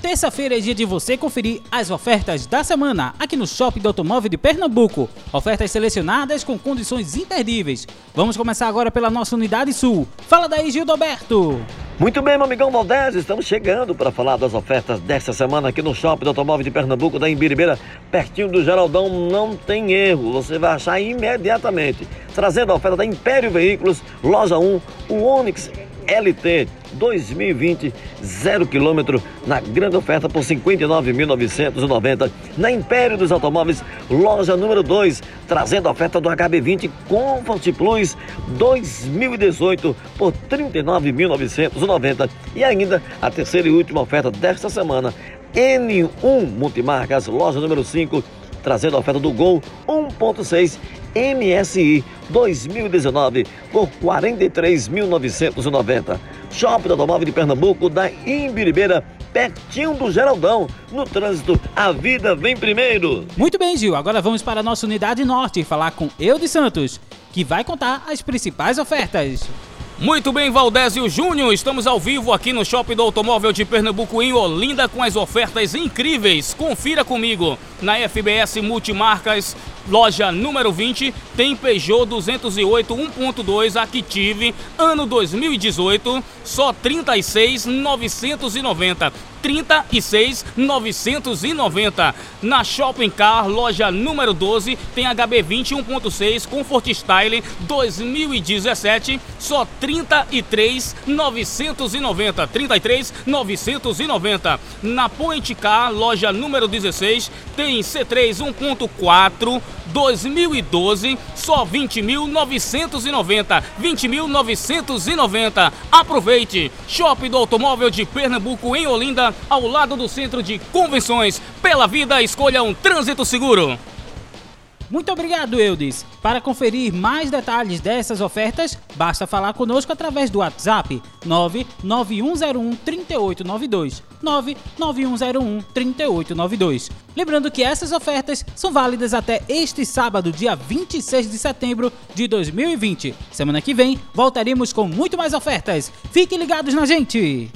Terça-feira é dia de você conferir as ofertas da semana aqui no Shopping do Automóvel de Pernambuco. Ofertas selecionadas com condições imperdíveis. Vamos começar agora pela nossa Unidade Sul. Fala daí, Gildoberto. Muito bem, meu amigão Valdez, estamos chegando para falar das ofertas desta semana aqui no Shopping do Automóvel de Pernambuco, da Imbiribeira, pertinho do Geraldão. Não tem erro, você vai achar imediatamente. Trazendo a oferta da Império Veículos, loja 1, o Onix LT 2020, 0 km, na grande oferta por 59.990. Na Império dos Automóveis, loja número 2, trazendo a oferta do HB20 Comfort Plus 2018 por 39.990. E ainda a terceira e última oferta desta semana, N1 Multimarcas, loja número 5, trazendo a oferta do Gol 1.6 MSI 2019 por 43.990. Shopping Automóvel de Pernambuco, da Imbiribeira, pertinho do Geraldão. No trânsito, a vida vem primeiro. Muito bem, Gil. Agora vamos para a nossa Unidade Norte falar com Eudes Santos, que vai contar as principais ofertas. Muito bem, Valdésio Júnior, estamos ao vivo aqui no Shopping do Automóvel de Pernambuco em Olinda com as ofertas incríveis. Confira comigo. Na FBS Multimarcas, loja número 20, tem Peugeot 208 1.2 Active, ano 2018, só 36,990. 36,990. Na Shopping Car, loja número 12, tem HB20 1.6 Comfort Style 2017, só 33,990. 33,990. Na Point Car, loja número 16, tem C3 1.4 2012, só 20.990. 20.990. Aproveite! Shopping do Automóvel de Pernambuco em Olinda, ao lado do Centro de Convenções. Pela vida, escolha um trânsito seguro. Muito obrigado, Eudes. Para conferir mais detalhes dessas ofertas, basta falar conosco através do WhatsApp 99101 3892. 99101 3892. Lembrando que essas ofertas são válidas até este sábado, dia 26 de setembro de 2020. Semana que vem voltaremos com muito mais ofertas. Fiquem ligados na gente!